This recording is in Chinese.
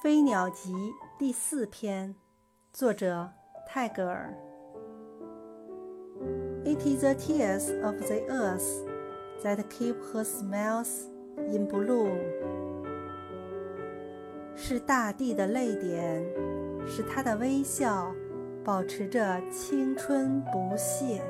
《飞鸟集》第四篇，作者泰戈尔。It is the tears of the earth that keep her smiles in bloom。是大地的泪点，使她的微笑保持着青春不懈。